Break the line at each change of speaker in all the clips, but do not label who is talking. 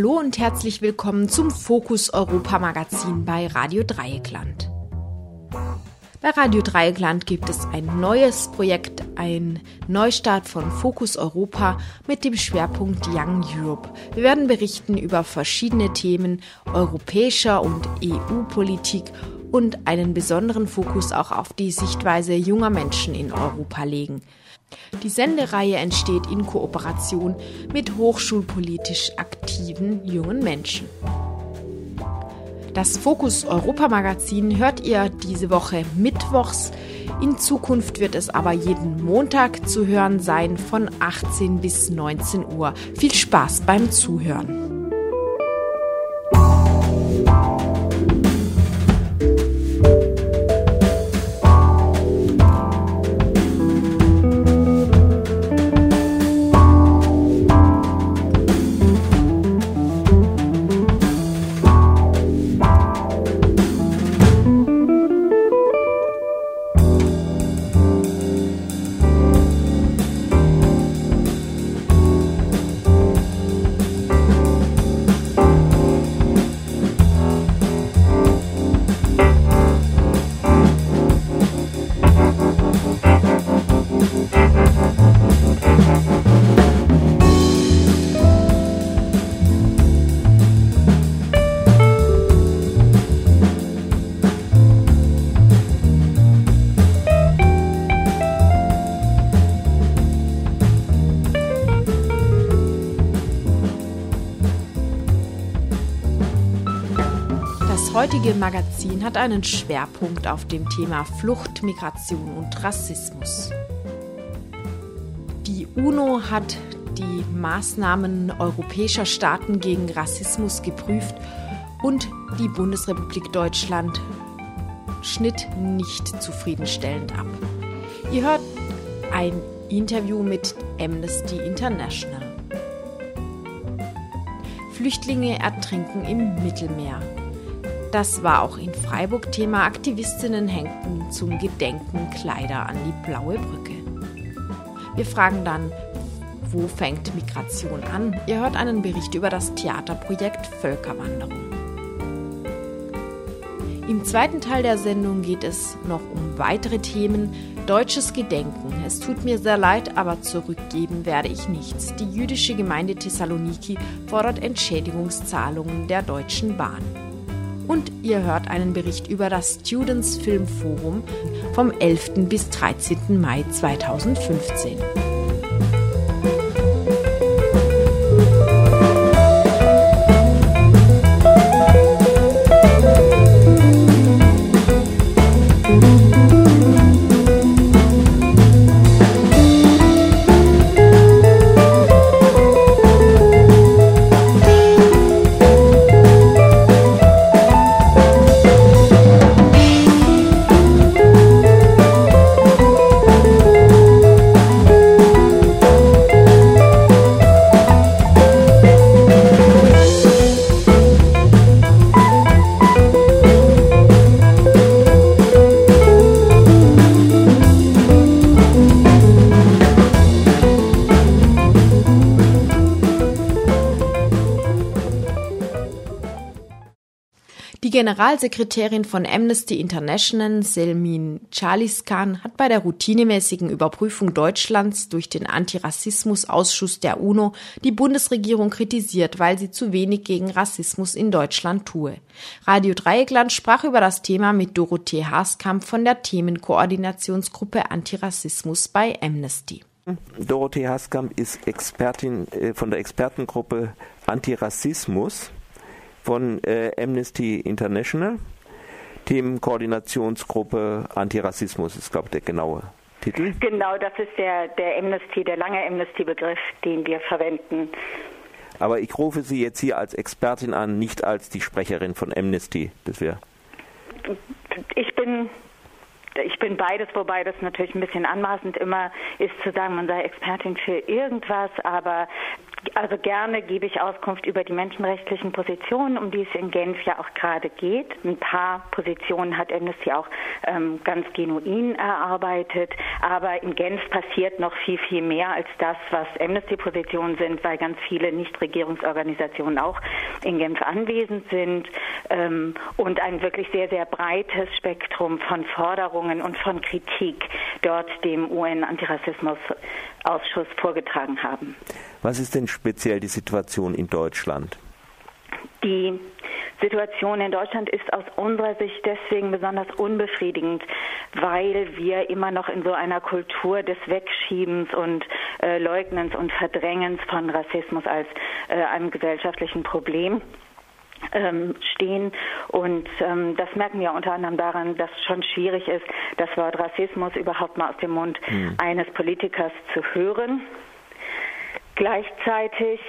Hallo und herzlich willkommen zum Fokus Europa Magazin bei Radio Dreieckland. Bei Radio Dreieckland gibt es ein neues Projekt, ein Neustart von Fokus Europa mit dem Schwerpunkt Young Europe. Wir werden berichten über verschiedene Themen europäischer und EU-Politik und einen besonderen Fokus auch auf die Sichtweise junger Menschen in Europa legen. Die Sendereihe entsteht in Kooperation mit hochschulpolitisch aktiven jungen Menschen. Das Fokus Europa Magazin hört ihr diese Woche mittwochs. In Zukunft wird es aber jeden Montag zu hören sein von 18 bis 19 Uhr. Viel Spaß beim Zuhören. Heutige Magazin hat einen Schwerpunkt auf dem Thema Flucht, Migration und Rassismus. Die UNO hat die Maßnahmen europäischer Staaten gegen Rassismus geprüft und die Bundesrepublik Deutschland schnitt nicht zufriedenstellend ab. Ihr hört ein Interview mit Amnesty International. Flüchtlinge ertrinken im Mittelmeer. Das war auch in Freiburg Thema. Aktivistinnen hängten zum Gedenken Kleider an die blaue Brücke. Wir fragen dann, wo fängt Migration an? Ihr hört einen Bericht über das Theaterprojekt Völkerwanderung. Im zweiten Teil der Sendung geht es noch um weitere Themen. Deutsches Gedenken. Es tut mir sehr leid, aber zurückgeben werde ich nichts. Die jüdische Gemeinde Thessaloniki fordert Entschädigungszahlungen der Deutschen Bahn. Und ihr hört einen Bericht über das Students Film Forum vom 11. bis 13. Mai 2015. Generalsekretärin von Amnesty International, Selmin Chaliskan, hat bei der routinemäßigen Überprüfung Deutschlands durch den Antirassismusausschuss der UNO die Bundesregierung kritisiert, weil sie zu wenig gegen Rassismus in Deutschland tue. Radio Dreieckland sprach über das Thema mit Dorothee Haaskamp von der Themenkoordinationsgruppe Antirassismus bei Amnesty.
Dorothee Haskamp ist Expertin von der Expertengruppe Antirassismus
von äh, Amnesty International, Themenkoordinationsgruppe Antirassismus ist, glaube ich, der genaue Titel.
Genau, das ist der, der Amnesty, der lange Amnesty-Begriff, den wir verwenden.
Aber ich rufe Sie jetzt hier als Expertin an, nicht als die Sprecherin von Amnesty. Das wäre.
Ich bin ich bin beides, wobei das natürlich ein bisschen anmaßend immer ist zu sagen, man sei Expertin für irgendwas, aber also gerne gebe ich Auskunft über die menschenrechtlichen Positionen, um die es in Genf ja auch gerade geht. Ein paar Positionen hat Amnesty auch ähm, ganz genuin erarbeitet, aber in Genf passiert noch viel, viel mehr als das, was Amnesty-Positionen sind, weil ganz viele Nichtregierungsorganisationen auch in Genf anwesend sind ähm, und ein wirklich sehr, sehr breites Spektrum von Forderungen und von Kritik dort dem UN-Antirassismus-Ausschuss vorgetragen haben.
Was ist denn speziell die Situation in Deutschland?
Die Situation in Deutschland ist aus unserer Sicht deswegen besonders unbefriedigend, weil wir immer noch in so einer Kultur des Wegschiebens und äh, Leugnens und Verdrängens von Rassismus als äh, einem gesellschaftlichen Problem ähm, stehen. Und ähm, das merken wir unter anderem daran, dass es schon schwierig ist, das Wort Rassismus überhaupt mal aus dem Mund mhm. eines Politikers zu hören. Gleichzeitig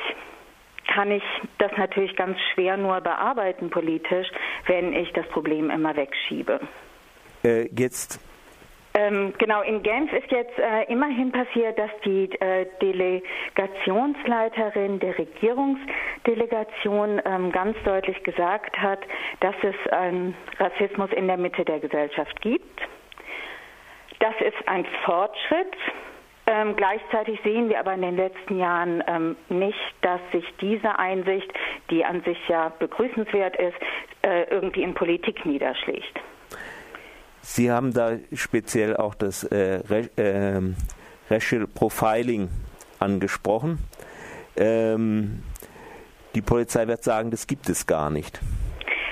kann ich das natürlich ganz schwer nur bearbeiten politisch, wenn ich das Problem immer wegschiebe.
Äh, jetzt
ähm, genau, in Genf ist jetzt äh, immerhin passiert, dass die äh, Delegationsleiterin der Regierungsdelegation ähm, ganz deutlich gesagt hat, dass es einen Rassismus in der Mitte der Gesellschaft gibt. Das ist ein Fortschritt. Ähm, gleichzeitig sehen wir aber in den letzten Jahren ähm, nicht, dass sich diese Einsicht, die an sich ja begrüßenswert ist, äh, irgendwie in Politik niederschlägt.
Sie haben da speziell auch das äh, äh, Racial Profiling angesprochen. Ähm, die Polizei wird sagen, das gibt es gar nicht.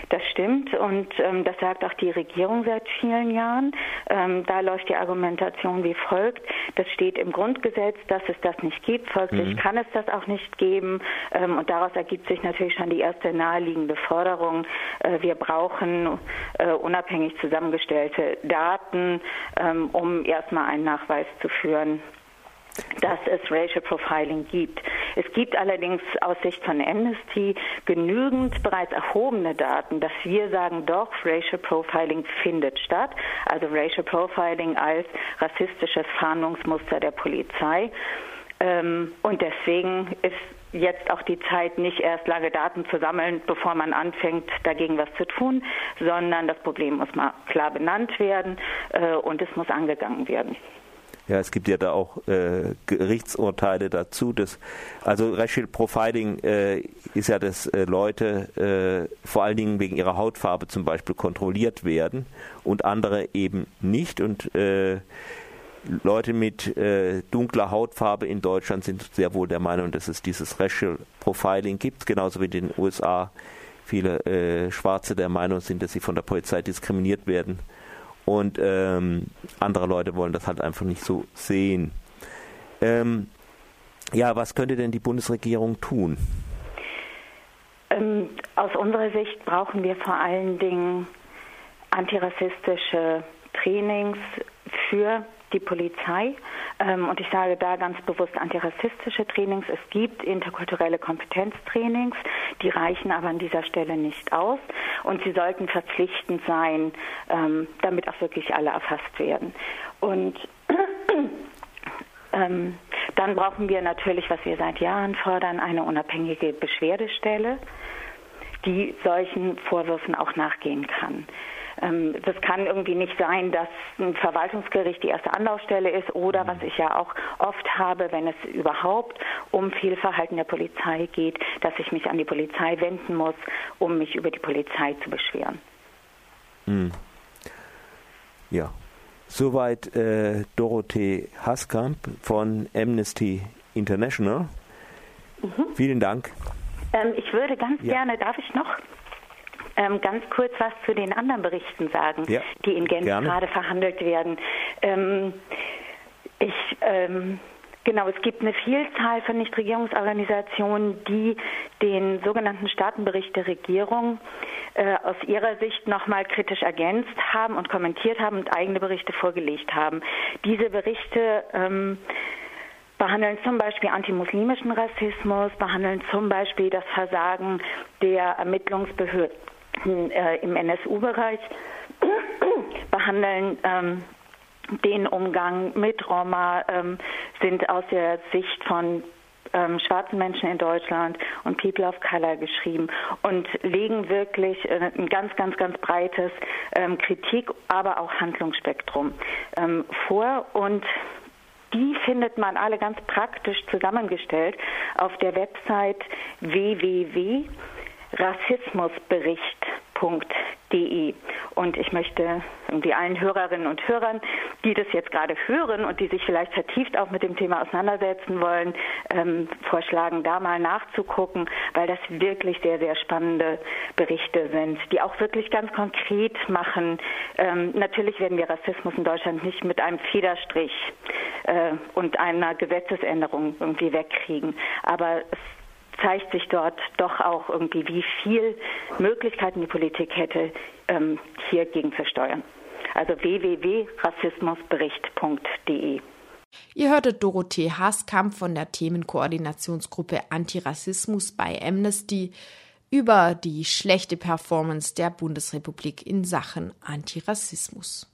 Das stimmt und ähm, das sagt auch die Regierung seit vielen Jahren. Ähm, da läuft die Argumentation wie folgt. Das steht im Grundgesetz, dass es das nicht gibt. Folglich mhm. kann es das auch nicht geben. Ähm, und daraus ergibt sich natürlich schon die erste naheliegende Forderung. Äh, wir brauchen äh, unabhängig zusammengestellte Daten, ähm, um erstmal einen Nachweis zu führen dass es Racial Profiling gibt. Es gibt allerdings aus Sicht von Amnesty genügend bereits erhobene Daten, dass wir sagen, doch, Racial Profiling findet statt. Also Racial Profiling als rassistisches Fahndungsmuster der Polizei. Ähm, und deswegen ist jetzt auch die Zeit, nicht erst lange Daten zu sammeln, bevor man anfängt, dagegen was zu tun, sondern das Problem muss mal klar benannt werden äh, und es muss angegangen werden.
Ja, es gibt ja da auch äh, Gerichtsurteile dazu. Dass, also Racial Profiling äh, ist ja, dass äh, Leute äh, vor allen Dingen wegen ihrer Hautfarbe zum Beispiel kontrolliert werden und andere eben nicht. Und äh, Leute mit äh, dunkler Hautfarbe in Deutschland sind sehr wohl der Meinung, dass es dieses Racial Profiling gibt, genauso wie in den USA viele Schwarze der Meinung sind, dass sie von der Polizei diskriminiert werden und ähm, andere Leute wollen das halt einfach nicht so sehen. Ähm, ja, was könnte denn die Bundesregierung tun?
Ähm, aus unserer Sicht brauchen wir vor allen Dingen antirassistische Trainings für die Polizei. Ähm, und ich sage da ganz bewusst antirassistische Trainings. Es gibt interkulturelle Kompetenztrainings, die reichen aber an dieser Stelle nicht aus. Und sie sollten verpflichtend sein, ähm, damit auch wirklich alle erfasst werden. Und ähm, dann brauchen wir natürlich, was wir seit Jahren fordern, eine unabhängige Beschwerdestelle, die solchen Vorwürfen auch nachgehen kann. Ähm, das kann irgendwie nicht sein, dass ein Verwaltungsgericht die erste Anlaufstelle ist oder was ich ja auch oft habe, wenn es überhaupt um Fehlverhalten der Polizei geht, dass ich mich an die Polizei wenden muss, um mich über die Polizei zu beschweren.
Hm. Ja, soweit äh, Dorothee Haskamp von Amnesty International. Mhm. Vielen Dank.
Ähm, ich würde ganz ja. gerne, darf ich noch? Ähm, ganz kurz was zu den anderen Berichten sagen, ja, die in Genf gerne. gerade verhandelt werden. Ähm, ich ähm, Genau, es gibt eine Vielzahl von Nichtregierungsorganisationen, die den sogenannten Staatenbericht der Regierung äh, aus ihrer Sicht nochmal kritisch ergänzt haben und kommentiert haben und eigene Berichte vorgelegt haben. Diese Berichte ähm, behandeln zum Beispiel antimuslimischen Rassismus, behandeln zum Beispiel das Versagen der Ermittlungsbehörden äh, im NSU-Bereich, behandeln ähm, den Umgang mit Roma, ähm, sind aus der Sicht von ähm, schwarzen Menschen in Deutschland und People of Color geschrieben und legen wirklich äh, ein ganz, ganz, ganz breites ähm, Kritik, aber auch Handlungsspektrum ähm, vor und die findet man alle ganz praktisch zusammengestellt auf der Website www.rassismusbericht.de. Und ich möchte irgendwie allen Hörerinnen und Hörern, die das jetzt gerade hören und die sich vielleicht vertieft auch mit dem Thema auseinandersetzen wollen, ähm, vorschlagen, da mal nachzugucken, weil das wirklich sehr, sehr spannende Berichte sind, die auch wirklich ganz konkret machen. Ähm, natürlich werden wir Rassismus in Deutschland nicht mit einem Federstrich äh, und einer Gesetzesänderung irgendwie wegkriegen, aber es zeigt sich dort doch auch irgendwie, wie viel Möglichkeiten die Politik hätte, ähm, hier gegen zu steuern. Also www.rassismusbericht.de.
Ihr hörtet Dorothee Haaskamp von der Themenkoordinationsgruppe Antirassismus bei Amnesty über die schlechte Performance der Bundesrepublik in Sachen Antirassismus.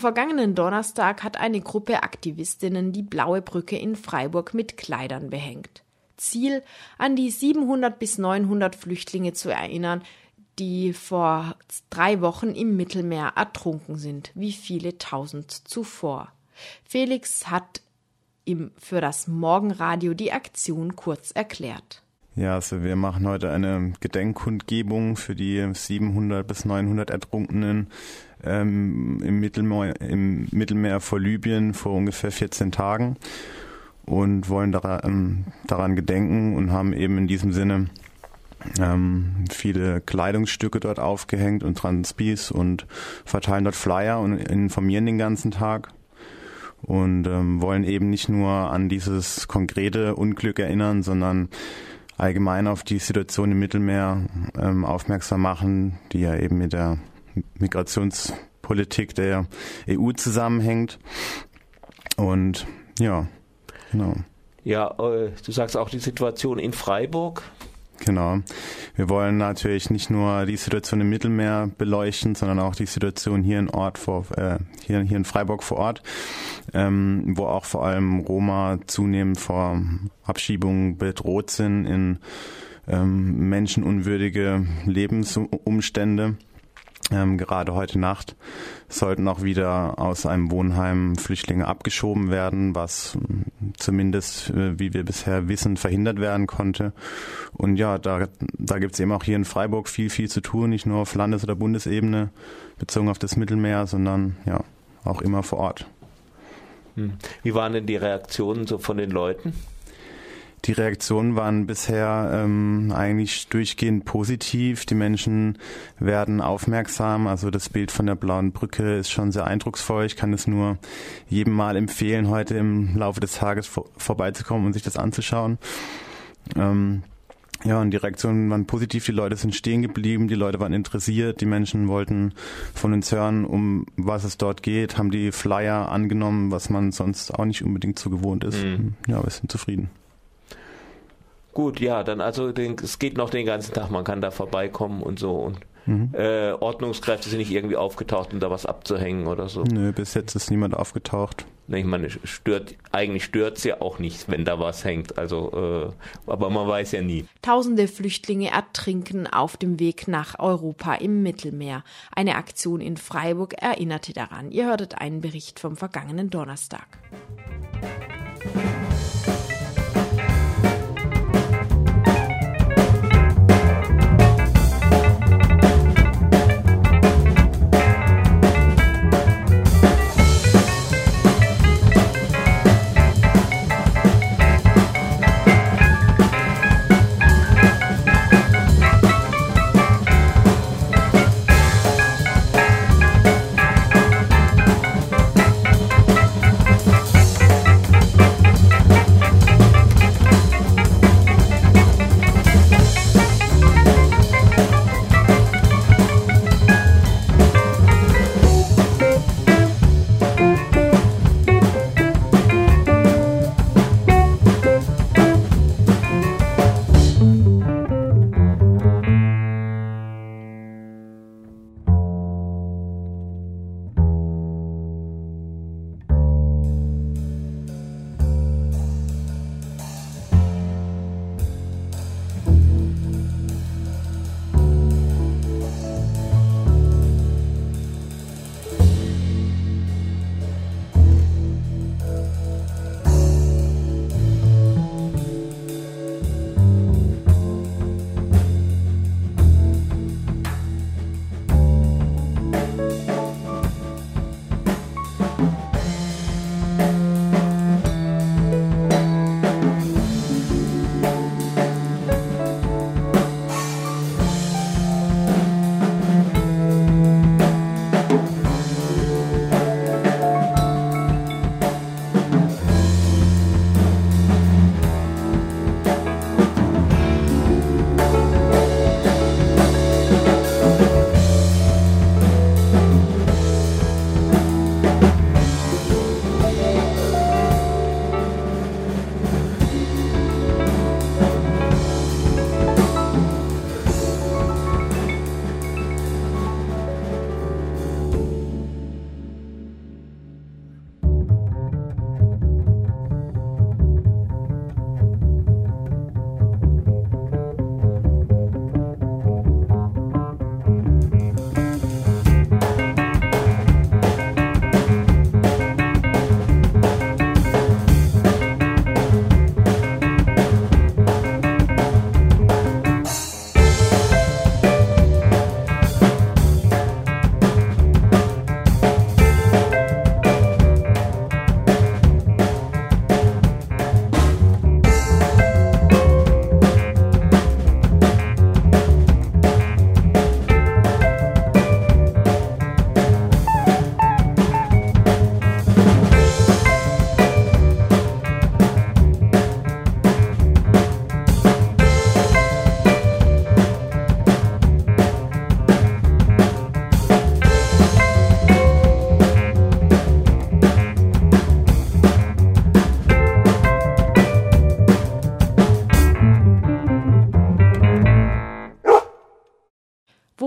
Vergangenen Donnerstag hat eine Gruppe Aktivistinnen die Blaue Brücke in Freiburg mit Kleidern behängt. Ziel, an die 700 bis 900 Flüchtlinge zu erinnern, die vor drei Wochen im Mittelmeer ertrunken sind, wie viele tausend zuvor. Felix hat ihm für das Morgenradio die Aktion kurz erklärt.
Ja, also wir machen heute eine Gedenkkundgebung für die 700 bis 900 Ertrunkenen ähm, im, Mittelmeer, im Mittelmeer vor Libyen vor ungefähr 14 Tagen und wollen daran, ähm, daran gedenken und haben eben in diesem Sinne ähm, viele Kleidungsstücke dort aufgehängt und Transpis und verteilen dort Flyer und informieren den ganzen Tag und ähm, wollen eben nicht nur an dieses konkrete Unglück erinnern, sondern allgemein auf die Situation im Mittelmeer ähm, aufmerksam machen, die ja eben mit der Migrationspolitik der EU zusammenhängt. Und ja, genau.
Ja, äh, du sagst auch die Situation in Freiburg.
Genau. Wir wollen natürlich nicht nur die Situation im Mittelmeer beleuchten, sondern auch die Situation hier in Ort vor, äh, hier, hier in Freiburg vor Ort, ähm, wo auch vor allem Roma zunehmend vor Abschiebungen bedroht sind in ähm, menschenunwürdige Lebensumstände. Ähm, gerade heute Nacht sollten auch wieder aus einem Wohnheim Flüchtlinge abgeschoben werden, was zumindest, äh, wie wir bisher wissen, verhindert werden konnte. Und ja, da, da gibt es eben auch hier in Freiburg viel, viel zu tun, nicht nur auf Landes- oder Bundesebene bezogen auf das Mittelmeer, sondern ja auch immer vor Ort.
Hm. Wie waren denn die Reaktionen so von den Leuten?
Die Reaktionen waren bisher ähm, eigentlich durchgehend positiv. Die Menschen werden aufmerksam. Also das Bild von der blauen Brücke ist schon sehr eindrucksvoll. Ich kann es nur jedem mal empfehlen, heute im Laufe des Tages vor, vorbeizukommen und sich das anzuschauen. Ähm, ja, und die Reaktionen waren positiv. Die Leute sind stehen geblieben, die Leute waren interessiert, die Menschen wollten von uns hören, um was es dort geht, haben die Flyer angenommen, was man sonst auch nicht unbedingt so gewohnt ist. Mhm. Ja, wir sind zufrieden.
Gut, ja, dann also den, es geht noch den ganzen Tag, man kann da vorbeikommen und so und mhm. äh, Ordnungskräfte sind nicht irgendwie aufgetaucht, um da was abzuhängen oder so.
Nö, bis jetzt ist niemand aufgetaucht.
Ich meine, stört, eigentlich stört es ja auch nicht, wenn da was hängt. Also, äh, aber man weiß ja nie.
Tausende Flüchtlinge ertrinken auf dem Weg nach Europa im Mittelmeer. Eine Aktion in Freiburg erinnerte daran. Ihr hörtet einen Bericht vom vergangenen Donnerstag.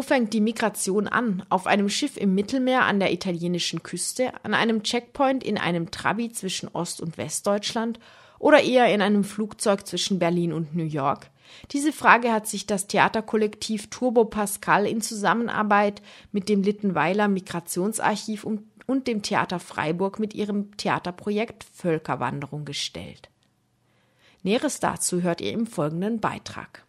Fängt die Migration an? Auf einem Schiff im Mittelmeer an der italienischen Küste, an einem Checkpoint in einem Trabi zwischen Ost- und Westdeutschland oder eher in einem Flugzeug zwischen Berlin und New York? Diese Frage hat sich das Theaterkollektiv Turbo Pascal in Zusammenarbeit mit dem Littenweiler Migrationsarchiv und dem Theater Freiburg mit ihrem Theaterprojekt Völkerwanderung gestellt. Näheres dazu hört ihr im folgenden Beitrag.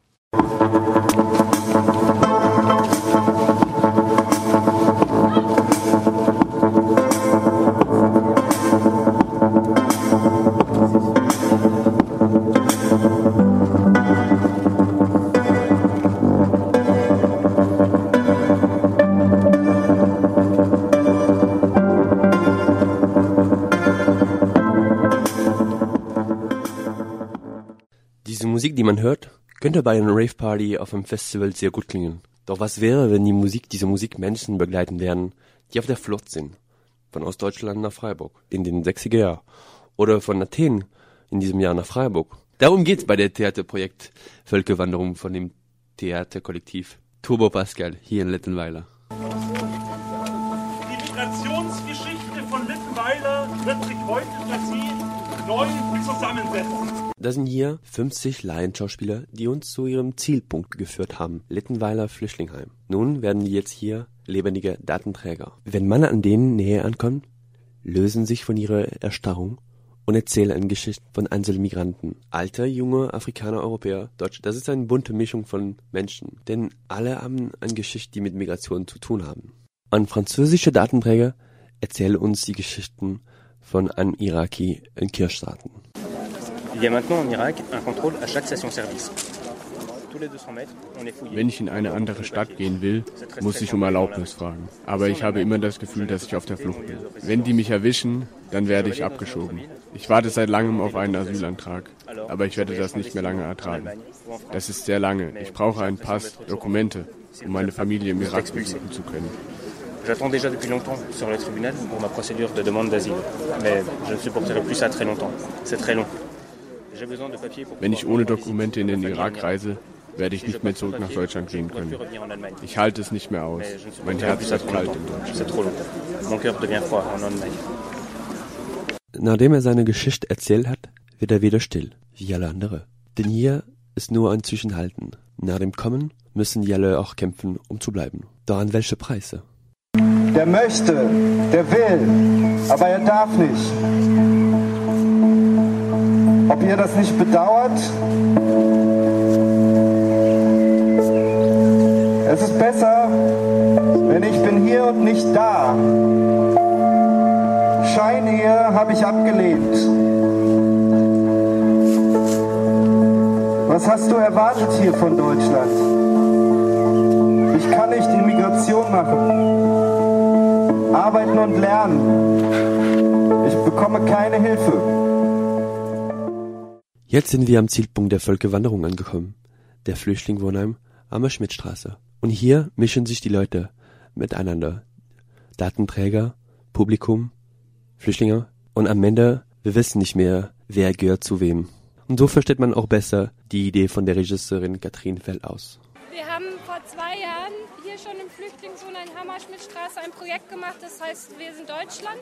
Musik, die man hört, könnte bei einer Rave-Party auf einem Festival sehr gut klingen. Doch was wäre, wenn die Musik, diese Musik Menschen begleiten werden, die auf der Flucht sind? Von Ostdeutschland nach Freiburg in den 60er Jahren. Oder von Athen in diesem Jahr nach Freiburg. Darum geht's bei der Theaterprojekt Völkerwanderung von dem Theaterkollektiv Turbo Pascal hier in Littenweiler.
Neu zusammensetzen.
Das sind hier 50 Laienschauspieler, die uns zu ihrem Zielpunkt geführt haben, Littenweiler Flüchtlingheim. Nun werden die jetzt hier lebendige Datenträger. Wenn man an denen näher ankommt, lösen sich von ihrer Erstarrung und erzählen eine Geschichte von einzelnen Migranten. Alte, junge, Afrikaner, Europäer, Deutsche. Das ist eine bunte Mischung von Menschen, denn alle haben eine Geschichte, die mit Migration zu tun haben. Ein französischer Datenträger erzählt uns die Geschichten von einem Iraki in Kirchstaaten.
Wenn ich in eine andere Stadt gehen will, muss ich um Erlaubnis fragen. Aber ich habe immer das Gefühl, dass ich auf der Flucht bin. Wenn die mich erwischen, dann werde ich abgeschoben. Ich warte seit langem auf einen Asylantrag, aber ich werde das nicht mehr lange ertragen. Das ist sehr lange. Ich brauche einen Pass, Dokumente, um meine Familie im Irak besuchen zu können.
J'attends déjà depuis longtemps sur le tribunal pour ma procédure de demande d'asile. Mais je ne supporterai plus ça très longtemps. C'est très long.
Wenn ich ohne Dokumente in den Irak reise, werde ich nicht mehr zurück nach Deutschland gehen können. Ich halte es nicht mehr aus. Mein Herz wird kalt in Deutschland.
Nachdem er seine Geschichte erzählt hat, wird er wieder still, wie alle andere. Denn hier ist nur ein Zwischenhalten. Nach dem Kommen müssen die alle auch kämpfen, um zu bleiben. Doch an welche Preise?
Der möchte, der will, aber er darf nicht. Ob ihr das nicht bedauert? Es ist besser, wenn ich bin hier und nicht da. Scheinehe habe ich abgelehnt. Was hast du erwartet hier von Deutschland? Ich kann nicht Immigration machen. Arbeiten und lernen. Ich bekomme keine Hilfe.
Jetzt sind wir am Zielpunkt der Völkerwanderung angekommen, der Flüchtlingwohnheim am der Schmidtstraße. Und hier mischen sich die Leute miteinander. Datenträger, Publikum, Flüchtlinge und am Ende, wir wissen nicht mehr, wer gehört zu wem. Und so versteht man auch besser die Idee von der Regisseurin Katrin Fellaus.
Wir haben vor zwei Jahren hier schon im Flüchtlingswohnheim Hammerschmidtstraße ein Projekt gemacht, das heißt Wir sind Deutschland.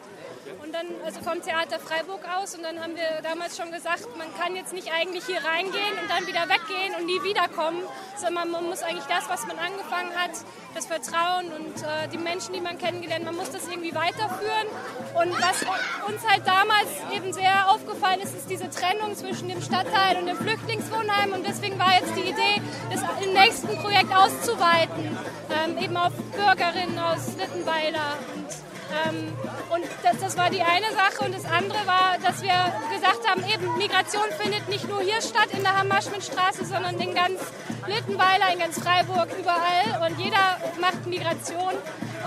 Und dann, also vom Theater Freiburg aus. Und dann haben wir damals schon gesagt, man kann jetzt nicht eigentlich hier reingehen und dann wieder weggehen und nie wiederkommen, sondern man muss eigentlich das, was man angefangen hat, das Vertrauen und äh, die Menschen, die man kennengelernt, man muss das irgendwie weiterführen. Und was uns halt damals eben sehr aufgefallen ist, ist diese Trennung zwischen dem Stadtteil und dem Flüchtlingswohnheim. Und deswegen war jetzt die Idee, das im nächsten Projekt auszuweiten, ähm, eben auf Bürgerinnen aus Littenweiler. Und, ähm, und das, das, war die eine Sache. Und das andere war, dass wir gesagt haben, eben Migration findet nicht nur hier statt in der Hammerschmidtstraße, sondern in ganz Littenweiler, in ganz Freiburg, überall. Und jeder macht Migration.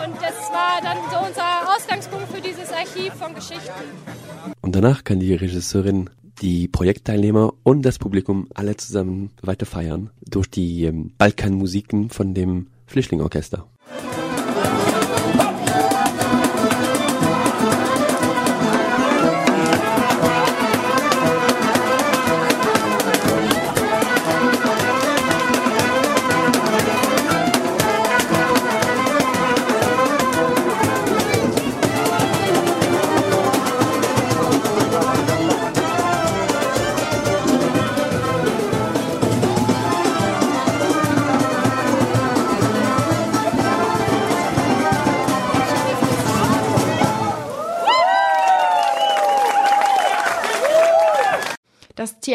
Und das war dann so unser Ausgangspunkt für dieses Archiv von Geschichten.
Und danach kann die Regisseurin die Projektteilnehmer und das Publikum alle zusammen weiter feiern durch die ähm, Balkanmusiken von dem Flüchtlingorchester.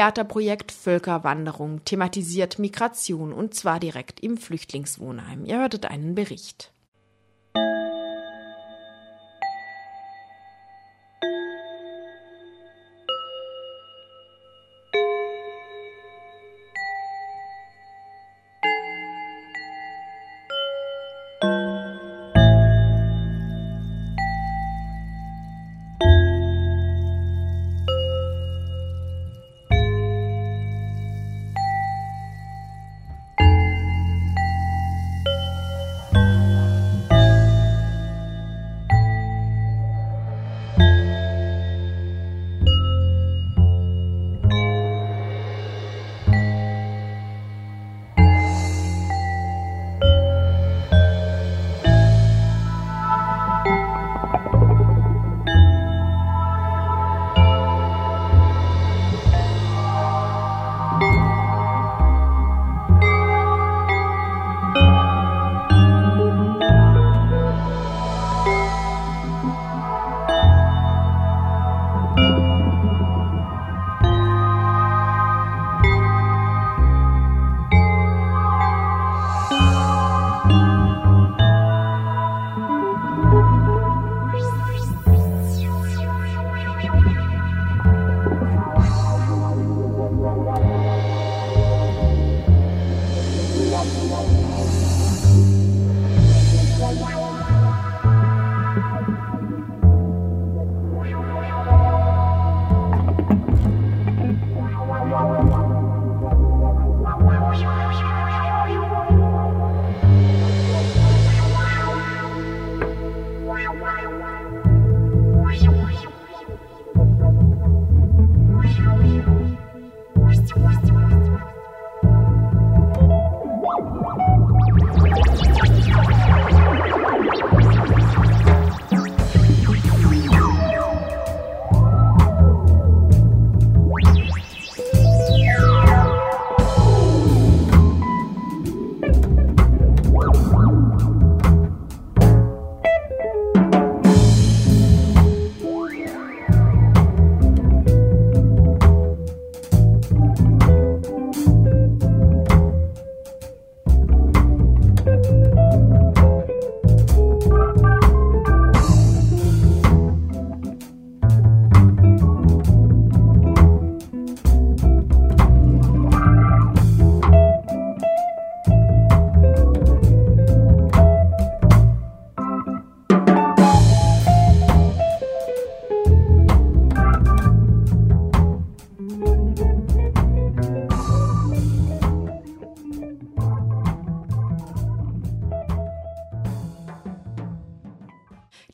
Theaterprojekt Völkerwanderung thematisiert Migration und zwar direkt im Flüchtlingswohnheim. Ihr hörtet einen Bericht.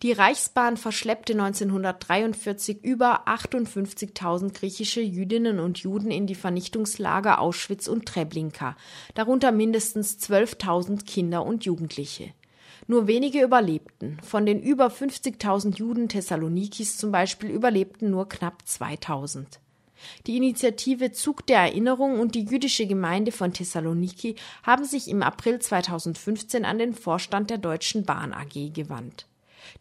Die Reichsbahn verschleppte 1943 über 58.000 griechische Jüdinnen und Juden in die Vernichtungslager Auschwitz und Treblinka, darunter mindestens 12.000 Kinder und Jugendliche. Nur wenige überlebten. Von den über 50.000 Juden Thessalonikis zum Beispiel überlebten nur knapp 2.000. Die Initiative Zug der Erinnerung und die jüdische Gemeinde von Thessaloniki haben sich im April 2015 an den Vorstand der Deutschen Bahn AG gewandt.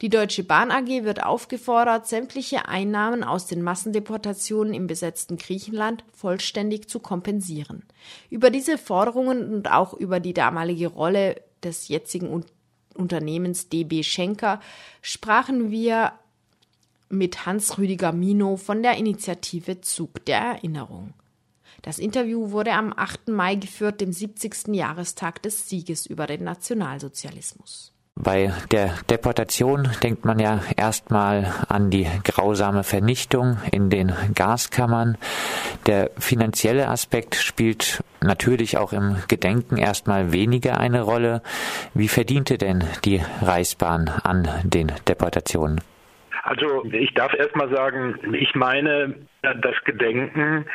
Die Deutsche Bahn AG wird aufgefordert, sämtliche Einnahmen aus den Massendeportationen im besetzten Griechenland vollständig zu kompensieren. Über diese Forderungen und auch über die damalige Rolle des jetzigen Unternehmens DB Schenker sprachen wir mit Hans Rüdiger Mino von der Initiative Zug der Erinnerung. Das Interview wurde am 8. Mai geführt, dem 70. Jahrestag des Sieges über den Nationalsozialismus.
Bei der Deportation denkt man ja erstmal an die grausame Vernichtung in den Gaskammern. Der finanzielle Aspekt spielt natürlich auch im Gedenken erstmal weniger eine Rolle. Wie verdiente denn die Reichsbahn an den Deportationen?
Also ich darf erstmal sagen, ich meine, das Gedenken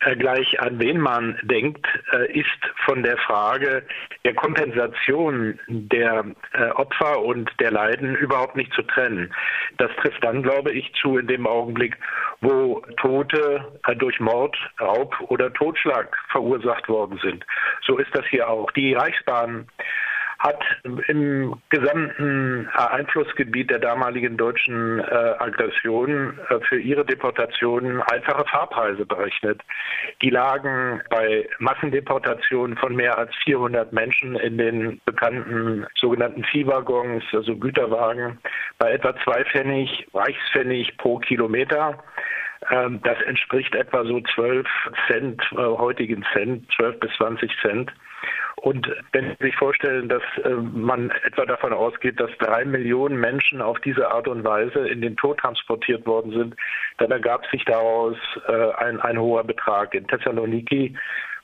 äh, gleich an wen man denkt, äh, ist von der Frage der Kompensation der äh, Opfer und der Leiden überhaupt nicht zu trennen. Das trifft dann, glaube ich, zu in dem Augenblick, wo Tote durch Mord, Raub oder Totschlag verursacht worden sind. So ist das hier auch. Die Reichsbahn hat im gesamten Einflussgebiet der damaligen deutschen äh, Aggression äh, für ihre Deportationen einfache Fahrpreise berechnet. Die lagen bei Massendeportationen von mehr als 400 Menschen in den bekannten sogenannten Viehwaggons, also Güterwagen, bei etwa zwei Pfennig, Reichspfennig pro Kilometer. Ähm, das entspricht etwa so 12 Cent, äh, heutigen Cent, 12 bis 20 Cent. Und wenn Sie sich vorstellen, dass äh, man etwa davon ausgeht, dass drei Millionen Menschen auf diese Art und Weise in den Tod transportiert worden sind, dann ergab sich daraus äh, ein, ein hoher Betrag. In Thessaloniki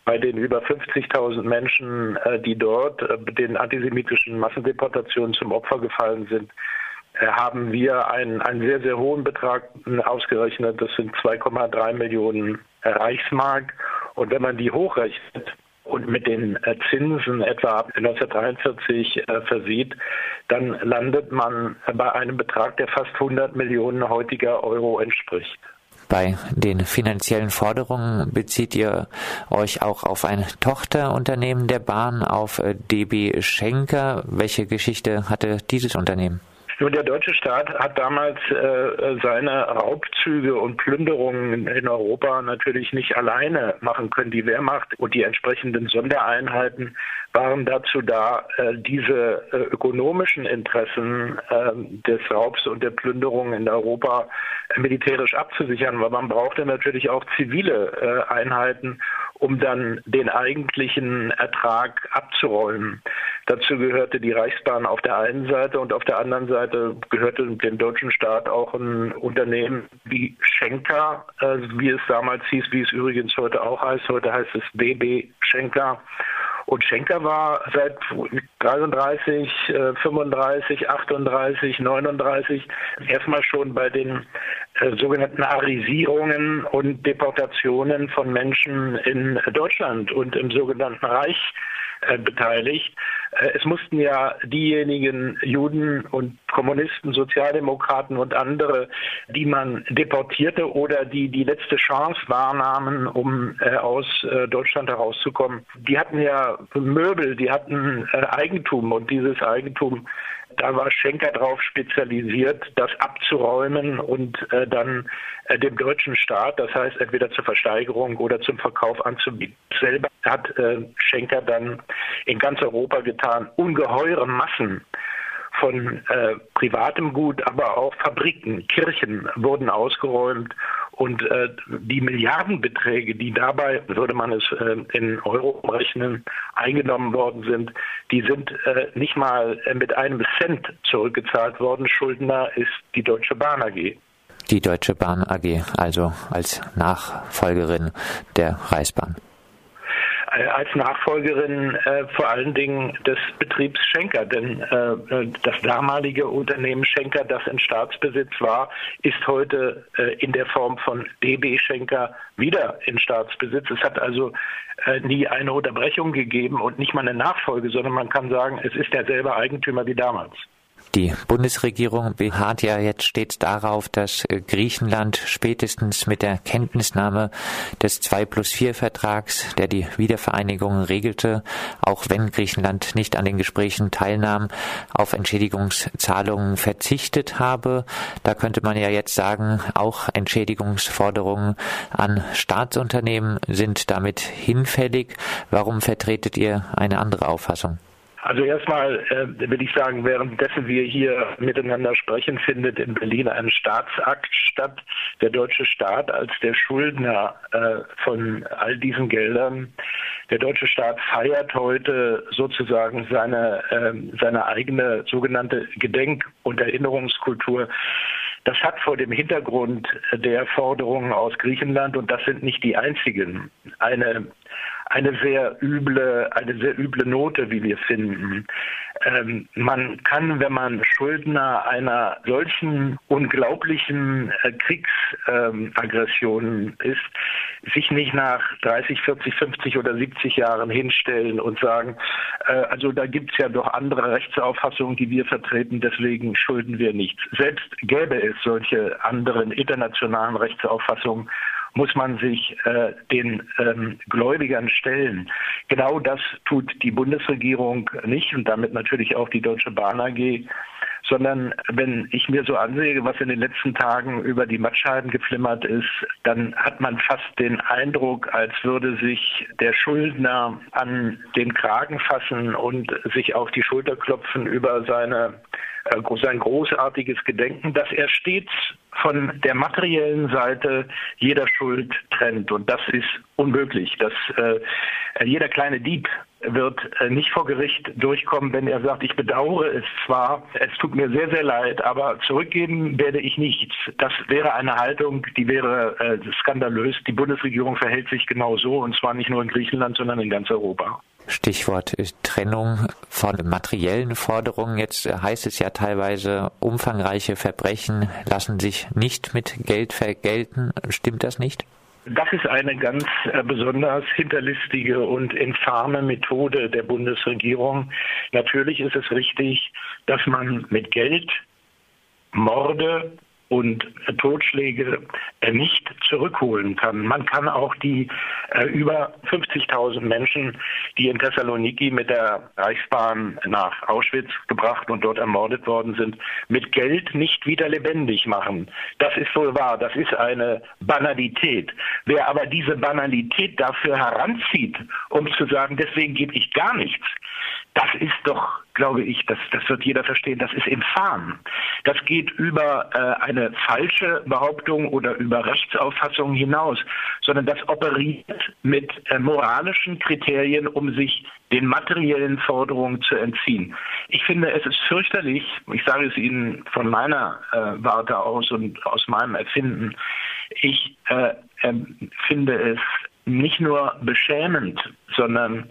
bei den über 50.000 Menschen, äh, die dort den antisemitischen Massendeportationen zum Opfer gefallen sind, haben wir einen, einen sehr, sehr hohen Betrag ausgerechnet. Das sind 2,3 Millionen Reichsmark. Und wenn man die hochrechnet, und mit den äh, Zinsen etwa 1943 äh, versieht, dann landet man bei einem Betrag, der fast 100 Millionen heutiger Euro entspricht.
Bei den finanziellen Forderungen bezieht ihr euch auch auf ein Tochterunternehmen der Bahn, auf äh, DB Schenker. Welche Geschichte hatte dieses Unternehmen?
Nun, der deutsche Staat hat damals äh, seine Raubzüge und Plünderungen in Europa natürlich nicht alleine machen können. Die Wehrmacht und die entsprechenden Sondereinheiten waren dazu da, äh, diese äh, ökonomischen Interessen äh, des Raubs und der Plünderung in Europa äh, militärisch abzusichern, weil man brauchte natürlich auch zivile äh, Einheiten, um dann den eigentlichen Ertrag abzuräumen. Dazu gehörte die Reichsbahn auf der einen Seite und auf der anderen Seite gehörte dem deutschen Staat auch ein Unternehmen wie Schenker, äh, wie es damals hieß, wie es übrigens heute auch heißt. Heute heißt es DB Schenker. Und Schenker war seit 33, 35, 38, 39 erstmal schon bei den äh, sogenannten Arisierungen und Deportationen von Menschen in Deutschland und im sogenannten Reich äh, beteiligt. Äh, es mussten ja diejenigen Juden und Kommunisten, Sozialdemokraten und andere, die man deportierte oder die die letzte Chance wahrnahmen, um äh, aus äh, Deutschland herauszukommen, die hatten ja Möbel, die hatten Eigentum und dieses Eigentum da war Schenker darauf spezialisiert, das abzuräumen und äh, dann äh, dem deutschen Staat, das heißt entweder zur Versteigerung oder zum Verkauf anzubieten. Selber hat äh, Schenker dann in ganz Europa getan, ungeheure Massen von äh, privatem Gut, aber auch Fabriken, Kirchen wurden ausgeräumt und äh, die Milliardenbeträge, die dabei, würde man es äh, in Euro rechnen, eingenommen worden sind, die sind äh, nicht mal mit einem Cent zurückgezahlt worden. Schuldner ist die Deutsche Bahn AG.
Die Deutsche Bahn AG, also als Nachfolgerin der Reichsbahn.
Als Nachfolgerin äh, vor allen Dingen des Betriebs Schenker. Denn äh das damalige Unternehmen Schenker, das in Staatsbesitz war, ist heute äh, in der Form von DB Schenker wieder in Staatsbesitz. Es hat also äh, nie eine Unterbrechung gegeben und nicht mal eine Nachfolge, sondern man kann sagen, es ist derselbe Eigentümer wie damals.
Die Bundesregierung beharrt ja jetzt stets darauf, dass äh, Griechenland spätestens mit der Kenntnisnahme des 2 plus 4 Vertrags, der die Wiedervereinigung regelte, auch wenn Griechenland nicht an den Gesprächen teilnahm, auf Entschädigungszahlungen verzichtet habe. Da könnte man ja jetzt sagen, auch Entschädigungsforderungen an Staatsunternehmen sind damit hinfällig. Warum vertretet ihr eine andere Auffassung?
Also erstmal äh, will ich sagen, währenddessen wir hier miteinander sprechen, findet in Berlin ein Staatsakt statt. Der deutsche Staat als der Schuldner äh, von all diesen Geldern. Der deutsche Staat feiert heute sozusagen seine, äh, seine eigene sogenannte Gedenk- und Erinnerungskultur. Das hat vor dem Hintergrund der Forderungen aus Griechenland, und das sind nicht die einzigen, eine eine sehr üble, eine sehr üble Note, wie wir finden. Ähm, man kann, wenn man Schuldner einer solchen unglaublichen äh, Kriegsaggression ähm, ist, sich nicht nach 30, 40, 50 oder 70 Jahren hinstellen und sagen, äh, also da gibt es ja doch andere Rechtsauffassungen, die wir vertreten, deswegen schulden wir nichts. Selbst gäbe es solche anderen internationalen Rechtsauffassungen, muss man sich äh, den ähm, Gläubigern stellen. Genau das tut die Bundesregierung nicht und damit natürlich auch die Deutsche Bahn AG, sondern wenn ich mir so ansehe, was in den letzten Tagen über die Mattscheiben geflimmert ist, dann hat man fast den Eindruck, als würde sich der Schuldner an den Kragen fassen und sich auf die Schulter klopfen über seine sein großartiges Gedenken, dass er stets von der materiellen Seite jeder Schuld trennt. Und das ist unmöglich. Dass, äh, jeder kleine Dieb wird äh, nicht vor Gericht durchkommen, wenn er sagt, ich bedauere es zwar, es tut mir sehr, sehr leid, aber zurückgeben werde ich nichts. Das wäre eine Haltung, die wäre äh, skandalös. Die Bundesregierung verhält sich genau so, und zwar nicht nur in Griechenland, sondern in ganz Europa.
Stichwort Trennung von materiellen Forderungen. Jetzt heißt es ja teilweise, umfangreiche Verbrechen lassen sich nicht mit Geld vergelten. Stimmt das nicht?
Das ist eine ganz äh, besonders hinterlistige und infame Methode der Bundesregierung. Natürlich ist es richtig, dass man mit Geld Morde und Totschläge äh, nicht zurückholen kann. Man kann auch die äh, über 50.000 Menschen, die in Thessaloniki mit der Reichsbahn nach Auschwitz gebracht und dort ermordet worden sind, mit Geld nicht wieder lebendig machen. Das ist wohl wahr. Das ist eine Banalität. Wer aber diese Banalität dafür heranzieht, um zu sagen, deswegen gebe ich gar nichts, das ist doch, glaube ich, das, das wird jeder verstehen, das ist infam. Das geht über äh, eine falsche Behauptung oder über Rechtsauffassungen hinaus, sondern das operiert mit äh, moralischen Kriterien, um sich den materiellen Forderungen zu entziehen. Ich finde, es ist fürchterlich, ich sage es Ihnen von meiner äh, Warte aus und aus meinem Erfinden, ich äh, ähm, finde es nicht nur beschämend, sondern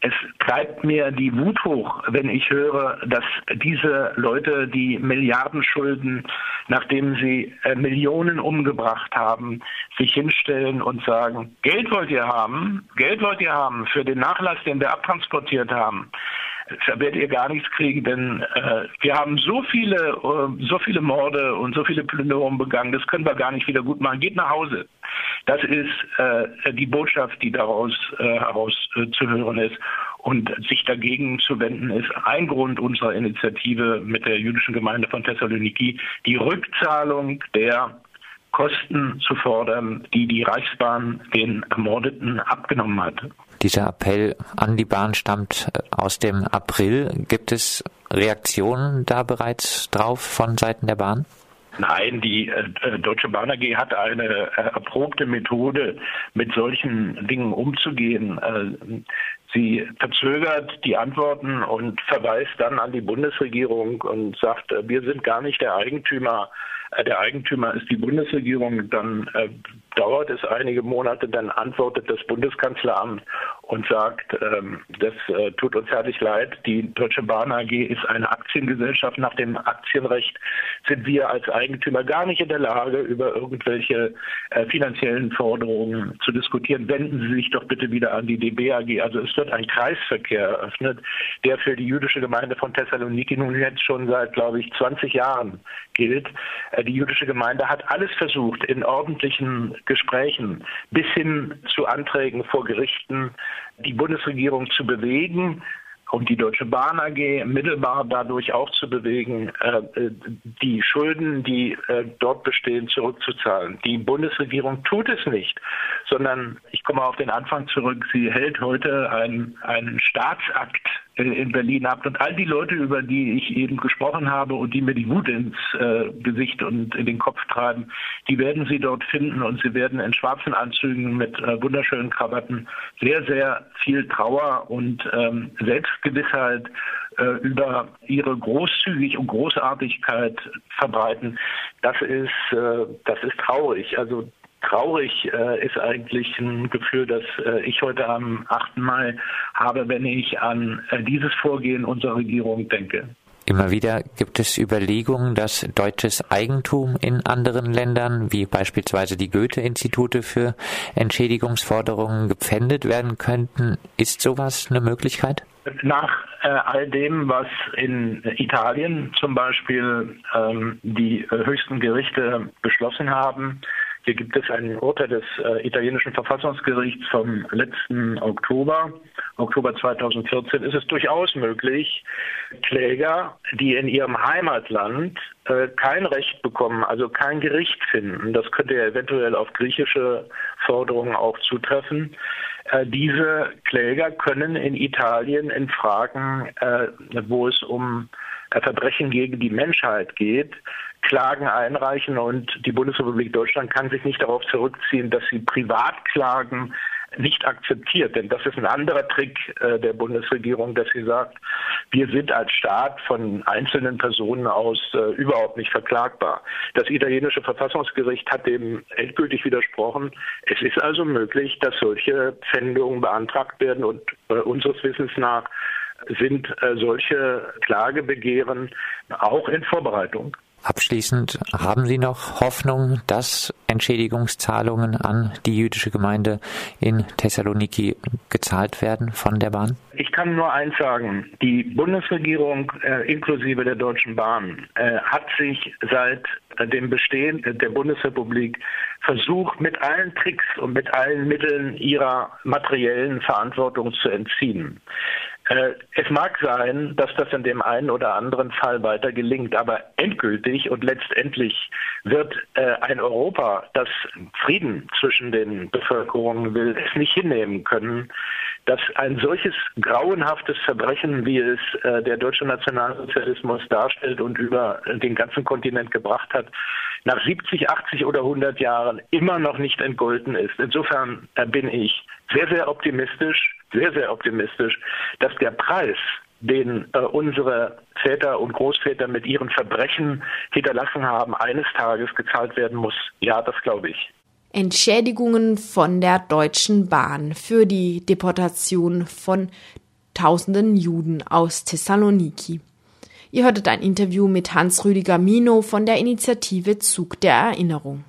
es treibt mir die Wut hoch, wenn ich höre, dass diese Leute, die Milliarden schulden, nachdem sie äh, Millionen umgebracht haben, sich hinstellen und sagen, Geld wollt ihr haben, Geld wollt ihr haben für den Nachlass, den wir abtransportiert haben werdet ihr gar nichts kriegen, denn äh, wir haben so viele, äh, so viele Morde und so viele Plünderungen begangen, das können wir gar nicht wieder gut machen. Geht nach Hause. Das ist äh, die Botschaft, die daraus äh, heraus äh, zu hören ist. Und sich dagegen zu wenden, ist ein Grund unserer Initiative mit der jüdischen Gemeinde von Thessaloniki, die Rückzahlung der Kosten zu fordern, die die Reichsbahn den Ermordeten abgenommen hat.
Dieser Appell an die Bahn stammt äh, aus dem April. Gibt es Reaktionen da bereits drauf von Seiten der Bahn?
Nein, die äh, äh Deutsche Bahn AG hat eine äh, erprobte Methode, mit solchen Dingen umzugehen. Äh, sie verzögert die Antworten und verweist dann an die Bundesregierung und sagt, äh, wir sind gar nicht der Eigentümer der Eigentümer ist die Bundesregierung, dann dauert es einige Monate, dann antwortet das Bundeskanzleramt und sagt, ähm, das äh, tut uns herzlich leid, die Deutsche Bahn AG ist eine Aktiengesellschaft. Nach dem Aktienrecht sind wir als Eigentümer gar nicht in der Lage, über irgendwelche äh, finanziellen Forderungen zu diskutieren. Wenden Sie sich doch bitte wieder an die DB AG. Also es wird ein Kreisverkehr eröffnet, der für die jüdische Gemeinde von Thessaloniki nun jetzt schon seit, glaube ich, 20 Jahren gilt. Äh, die jüdische Gemeinde hat alles versucht, in ordentlichen Gesprächen bis hin zu Anträgen vor Gerichten die Bundesregierung zu bewegen, und die Deutsche Bahn AG mittelbar dadurch auch zu bewegen, äh, die Schulden, die äh, dort bestehen, zurückzuzahlen. Die Bundesregierung tut es nicht, sondern ich komme auf den Anfang zurück. Sie hält heute einen, einen Staatsakt in Berlin habt und all die Leute, über die ich eben gesprochen habe und die mir die Wut ins äh, Gesicht und in den Kopf treiben, die werden Sie dort finden und Sie werden in schwarzen Anzügen mit äh, wunderschönen Krawatten sehr, sehr viel Trauer und ähm, Selbstgewissheit äh, über ihre Großzügig und Großartigkeit verbreiten. Das ist, äh, das ist traurig. Also traurig äh, ist eigentlich ein Gefühl, das äh, ich heute am 8. Mai habe, wenn ich an äh, dieses Vorgehen unserer Regierung denke.
Immer wieder gibt es Überlegungen, dass deutsches Eigentum in anderen Ländern, wie beispielsweise die Goethe-Institute für Entschädigungsforderungen, gepfändet werden könnten. Ist sowas eine Möglichkeit?
Nach äh, all dem, was in Italien zum Beispiel ähm, die äh, höchsten Gerichte beschlossen haben, hier gibt es ein Urteil des äh, italienischen Verfassungsgerichts vom letzten Oktober, Oktober 2014, ist es durchaus möglich, Kläger, die in ihrem Heimatland äh, kein Recht bekommen, also kein Gericht finden, das könnte ja eventuell auf griechische Forderungen auch zutreffen, äh, diese Kläger können in Italien in Fragen, äh, wo es um äh, Verbrechen gegen die Menschheit geht, Klagen einreichen und die Bundesrepublik Deutschland kann sich nicht darauf zurückziehen, dass sie Privatklagen nicht akzeptiert. Denn das ist ein anderer Trick äh, der Bundesregierung, dass sie sagt, wir sind als Staat von einzelnen Personen aus äh, überhaupt nicht verklagbar. Das italienische Verfassungsgericht hat dem endgültig widersprochen. Es ist also möglich, dass solche Pfändungen beantragt werden und äh, unseres Wissens nach sind äh, solche Klagebegehren auch in Vorbereitung.
Abschließend, haben Sie noch Hoffnung, dass Entschädigungszahlungen an die jüdische Gemeinde in Thessaloniki gezahlt werden von der Bahn?
Ich kann nur eins sagen. Die Bundesregierung äh, inklusive der Deutschen Bahn äh, hat sich seit dem Bestehen der Bundesrepublik versucht, mit allen Tricks und mit allen Mitteln ihrer materiellen Verantwortung zu entziehen. Äh, es mag sein, dass das in dem einen oder anderen Fall weiter gelingt, aber endgültig und letztendlich wird äh, ein Europa, das Frieden zwischen den Bevölkerungen will, es nicht hinnehmen können, dass ein solches grauenhaftes Verbrechen, wie es äh, der deutsche Nationalsozialismus darstellt und über den ganzen Kontinent gebracht hat, nach 70, 80 oder 100 Jahren immer noch nicht entgolten ist. Insofern bin ich sehr, sehr optimistisch sehr, sehr optimistisch, dass der Preis, den äh, unsere Väter und Großväter mit ihren Verbrechen hinterlassen haben, eines Tages gezahlt werden muss. Ja, das glaube ich.
Entschädigungen von der Deutschen Bahn für die Deportation von tausenden Juden aus Thessaloniki. Ihr hörtet ein Interview mit Hans-Rüdiger Mino von der Initiative Zug der Erinnerung.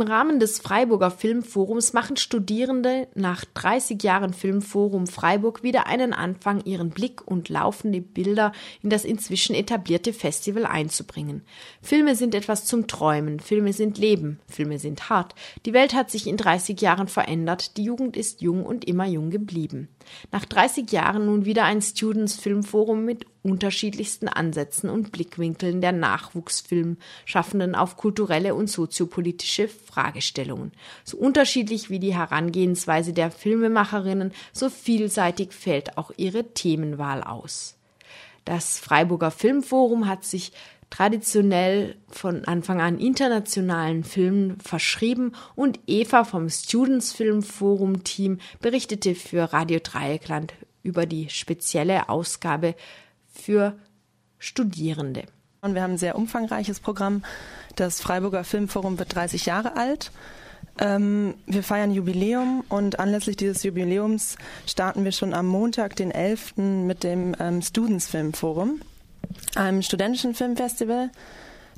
Im Rahmen des Freiburger Filmforums machen Studierende nach 30 Jahren Filmforum Freiburg wieder einen Anfang, ihren Blick und laufende Bilder in das inzwischen etablierte Festival einzubringen. Filme sind etwas zum Träumen, Filme sind Leben, Filme sind hart. Die Welt hat sich in 30 Jahren verändert, die Jugend ist jung und immer jung geblieben. Nach 30 Jahren nun wieder ein Students Filmforum mit unterschiedlichsten Ansätzen und Blickwinkeln der Nachwuchsfilmschaffenden auf kulturelle und soziopolitische Fragestellungen. So unterschiedlich wie die Herangehensweise der Filmemacherinnen, so vielseitig fällt auch ihre Themenwahl aus. Das Freiburger Filmforum hat sich traditionell von Anfang an internationalen Filmen verschrieben und Eva vom Students Film Forum Team berichtete für Radio Dreieckland über die spezielle Ausgabe für Studierende.
Und wir haben ein sehr umfangreiches Programm. Das Freiburger Filmforum wird 30 Jahre alt. Ähm, wir feiern Jubiläum und anlässlich dieses Jubiläums starten wir schon am Montag, den 11. mit dem ähm, Students Filmforum, einem studentischen Filmfestival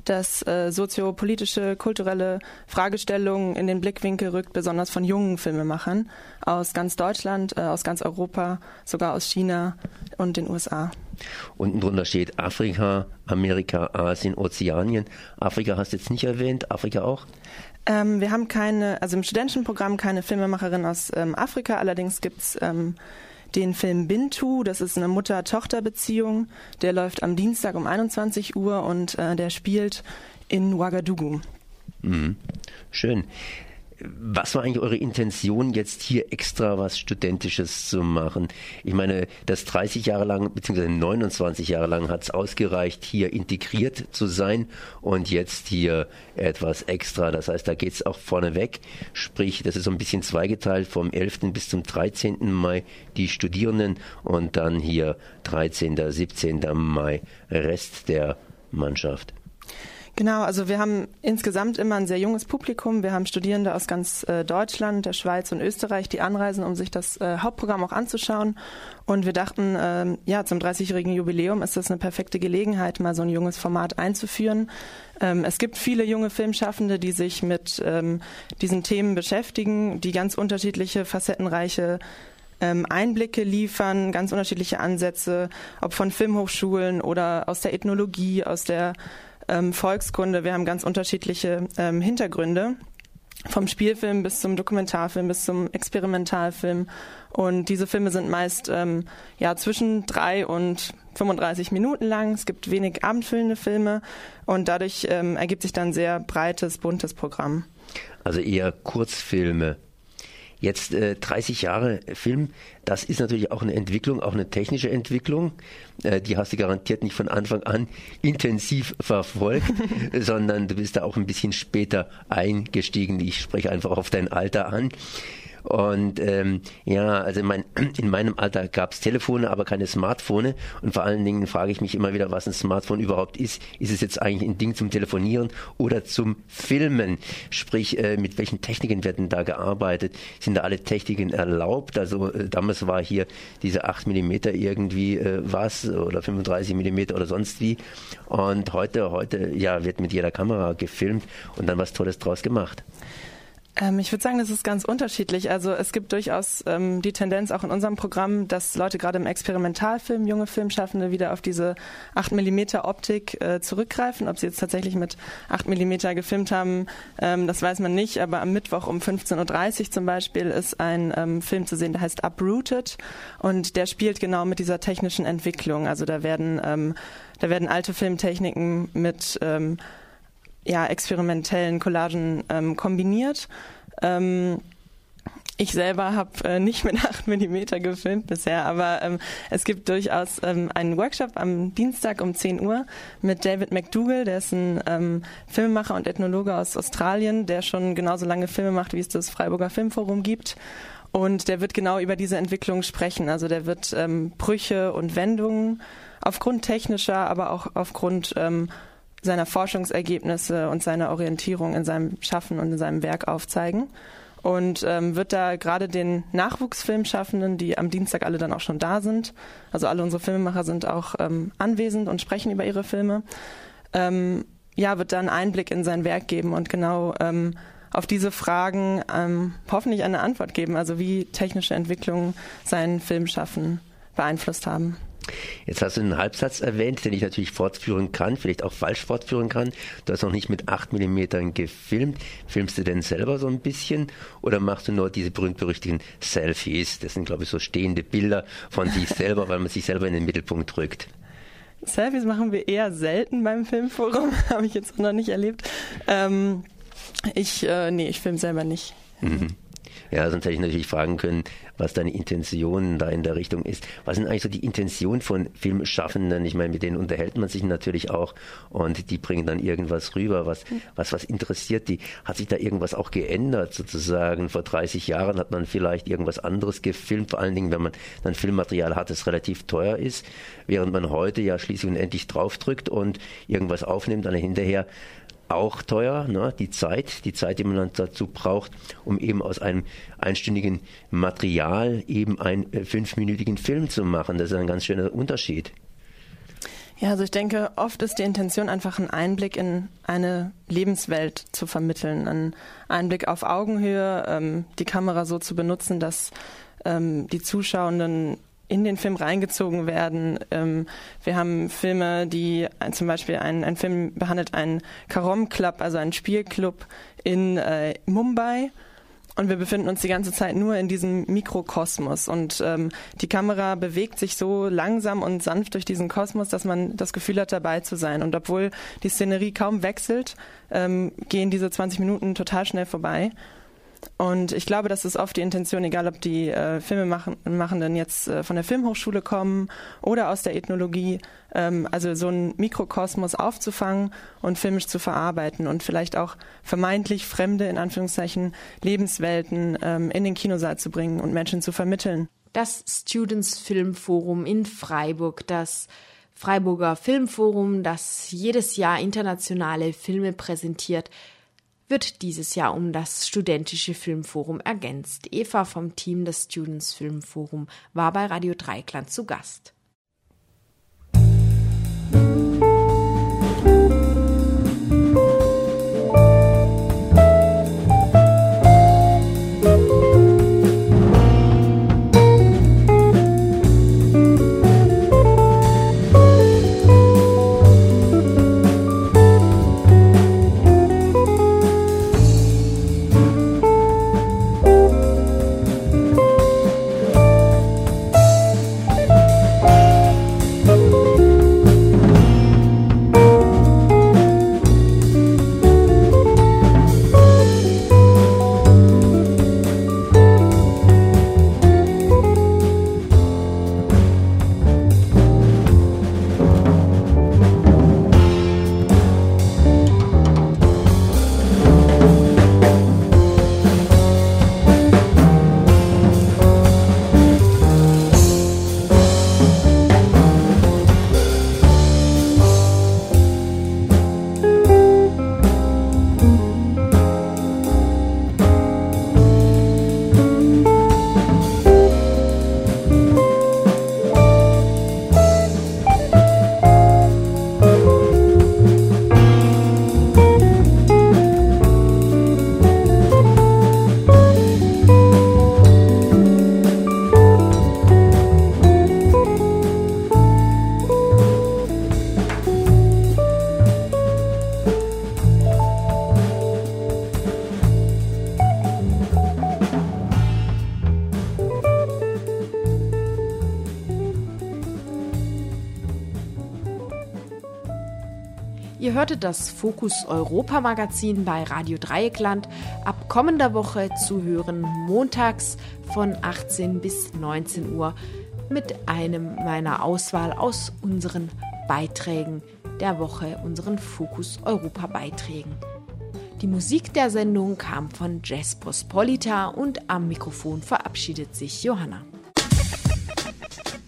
das äh, soziopolitische, kulturelle Fragestellungen in den Blickwinkel rückt, besonders von jungen Filmemachern aus ganz Deutschland, äh, aus ganz Europa, sogar aus China und den USA.
Unten drunter steht Afrika, Amerika, Asien, Ozeanien. Afrika hast du jetzt nicht erwähnt, Afrika auch?
Ähm, wir haben keine, also im studentischen Programm keine Filmemacherin aus ähm, Afrika, allerdings gibt's ähm, den Film Bintu. Das ist eine Mutter-Tochter-Beziehung. Der läuft am Dienstag um 21 Uhr und äh, der spielt in Ouagadougou.
Mhm. Schön. Was war eigentlich eure Intention, jetzt hier extra was Studentisches zu machen? Ich meine, das 30 Jahre lang, beziehungsweise 29 Jahre lang hat es ausgereicht, hier integriert zu sein und jetzt hier etwas extra. Das heißt, da geht es auch vorneweg. Sprich, das ist so ein bisschen zweigeteilt vom 11. bis zum 13. Mai die Studierenden und dann hier 13., 17. Mai Rest der Mannschaft.
Genau, also wir haben insgesamt immer ein sehr junges Publikum. Wir haben Studierende aus ganz äh, Deutschland, der Schweiz und Österreich, die anreisen, um sich das äh, Hauptprogramm auch anzuschauen. Und wir dachten, äh, ja, zum 30-jährigen Jubiläum ist das eine perfekte Gelegenheit, mal so ein junges Format einzuführen. Ähm, es gibt viele junge Filmschaffende, die sich mit ähm, diesen Themen beschäftigen, die ganz unterschiedliche, facettenreiche ähm, Einblicke liefern, ganz unterschiedliche Ansätze, ob von Filmhochschulen oder aus der Ethnologie, aus der ähm, Volkskunde. Wir haben ganz unterschiedliche ähm, Hintergründe. Vom Spielfilm bis zum Dokumentarfilm bis zum Experimentalfilm. Und diese Filme sind meist ähm, ja, zwischen drei und 35 Minuten lang. Es gibt wenig abendfüllende Filme und dadurch ähm, ergibt sich dann ein sehr breites, buntes Programm.
Also eher Kurzfilme. Jetzt äh, 30 Jahre Film, das ist natürlich auch eine Entwicklung, auch eine technische Entwicklung. Äh, die hast du garantiert nicht von Anfang an intensiv verfolgt, sondern du bist da auch ein bisschen später eingestiegen. Ich spreche einfach auf dein Alter an. Und ähm, ja, also in, mein, in meinem Alter gab es Telefone, aber keine Smartphone. Und vor allen Dingen frage ich mich immer wieder, was ein Smartphone überhaupt ist. Ist es jetzt eigentlich ein Ding zum Telefonieren oder zum Filmen? Sprich, äh, mit welchen Techniken werden da gearbeitet? Sind da alle Techniken erlaubt? Also äh, damals war hier diese 8 mm irgendwie äh, was oder 35 mm oder sonst wie. Und heute, heute ja, wird mit jeder Kamera gefilmt und dann was Tolles draus gemacht.
Ähm, ich würde sagen, das ist ganz unterschiedlich. Also es gibt durchaus ähm, die Tendenz auch in unserem Programm, dass Leute gerade im Experimentalfilm, junge Filmschaffende wieder auf diese 8 mm Optik äh, zurückgreifen. Ob sie jetzt tatsächlich mit 8 mm gefilmt haben, ähm, das weiß man nicht. Aber am Mittwoch um 15.30 Uhr zum Beispiel ist ein ähm, Film zu sehen, der heißt Uprooted und der spielt genau mit dieser technischen Entwicklung. Also da werden, ähm, da werden alte Filmtechniken mit ähm, ja, experimentellen Collagen ähm, kombiniert. Ähm, ich selber habe äh, nicht mit 8 mm gefilmt bisher, aber ähm, es gibt durchaus ähm, einen Workshop am Dienstag um 10 Uhr mit David McDougall, der ist ein ähm, Filmemacher und Ethnologe aus Australien, der schon genauso lange Filme macht, wie es das Freiburger Filmforum gibt. Und der wird genau über diese Entwicklung sprechen. Also der wird ähm, Brüche und Wendungen aufgrund technischer, aber auch aufgrund ähm, seiner Forschungsergebnisse und seiner Orientierung in seinem Schaffen und in seinem Werk aufzeigen. Und ähm, wird da gerade den Nachwuchsfilmschaffenden, die am Dienstag alle dann auch schon da sind, also alle unsere Filmemacher sind auch ähm, anwesend und sprechen über ihre Filme, ähm, ja, wird da einen Einblick in sein Werk geben und genau ähm, auf diese Fragen ähm, hoffentlich eine Antwort geben, also wie technische Entwicklungen sein Filmschaffen beeinflusst haben.
Jetzt hast du einen Halbsatz erwähnt, den ich natürlich fortführen kann, vielleicht auch falsch fortführen kann. Du hast noch nicht mit 8 mm gefilmt. Filmst du denn selber so ein bisschen oder machst du nur diese berühmt-berüchtigten Selfies? Das sind, glaube ich, so stehende Bilder von sich selber, weil man sich selber in den Mittelpunkt drückt.
Selfies machen wir eher selten beim Filmforum, habe ich jetzt noch nicht erlebt. Ähm, ich, äh, nee, ich filme selber nicht.
Mhm. Ja, sonst hätte ich natürlich fragen können, was deine Intention da in der Richtung ist. Was sind eigentlich so die Intentionen von Filmschaffenden? Ich meine, mit denen unterhält man sich natürlich auch und die bringen dann irgendwas rüber, was, was, was interessiert die? Hat sich da irgendwas auch geändert sozusagen? Vor 30 Jahren hat man vielleicht irgendwas anderes gefilmt, vor allen Dingen, wenn man dann Filmmaterial hat, das relativ teuer ist, während man heute ja schließlich und endlich draufdrückt und irgendwas aufnimmt, dann hinterher auch teuer, ne? die Zeit, die Zeit, die man dazu braucht, um eben aus einem einstündigen Material eben einen äh, fünfminütigen Film zu machen. Das ist ein ganz schöner Unterschied.
Ja, also ich denke, oft ist die Intention einfach einen Einblick in eine Lebenswelt zu vermitteln, einen Einblick auf Augenhöhe, ähm, die Kamera so zu benutzen, dass ähm, die Zuschauenden in den Film reingezogen werden. Ähm, wir haben Filme, die zum Beispiel ein, ein Film behandelt einen Karom Club, also einen Spielclub in äh, Mumbai. Und wir befinden uns die ganze Zeit nur in diesem Mikrokosmos. Und ähm, die Kamera bewegt sich so langsam und sanft durch diesen Kosmos, dass man das Gefühl hat, dabei zu sein. Und obwohl die Szenerie kaum wechselt, ähm, gehen diese 20 Minuten total schnell vorbei. Und ich glaube, das ist oft die Intention, egal ob die äh, Filmemachenden jetzt äh, von der Filmhochschule kommen oder aus der Ethnologie, ähm, also so einen Mikrokosmos aufzufangen und filmisch zu verarbeiten und vielleicht auch vermeintlich fremde, in Anführungszeichen, Lebenswelten ähm, in den Kinosaal zu bringen und Menschen zu vermitteln.
Das Students Filmforum in Freiburg, das Freiburger Filmforum, das jedes Jahr internationale Filme präsentiert, wird dieses Jahr um das Studentische Filmforum ergänzt. Eva vom Team des Students Filmforum war bei Radio Dreikland zu Gast. Ihr hörtet das Fokus Europa Magazin bei Radio Dreieckland. Ab kommender Woche zu hören montags von 18 bis 19 Uhr mit einem meiner Auswahl aus unseren Beiträgen der Woche, unseren Fokus Europa Beiträgen. Die Musik der Sendung kam von Jazz Pospolita und am Mikrofon verabschiedet sich Johanna.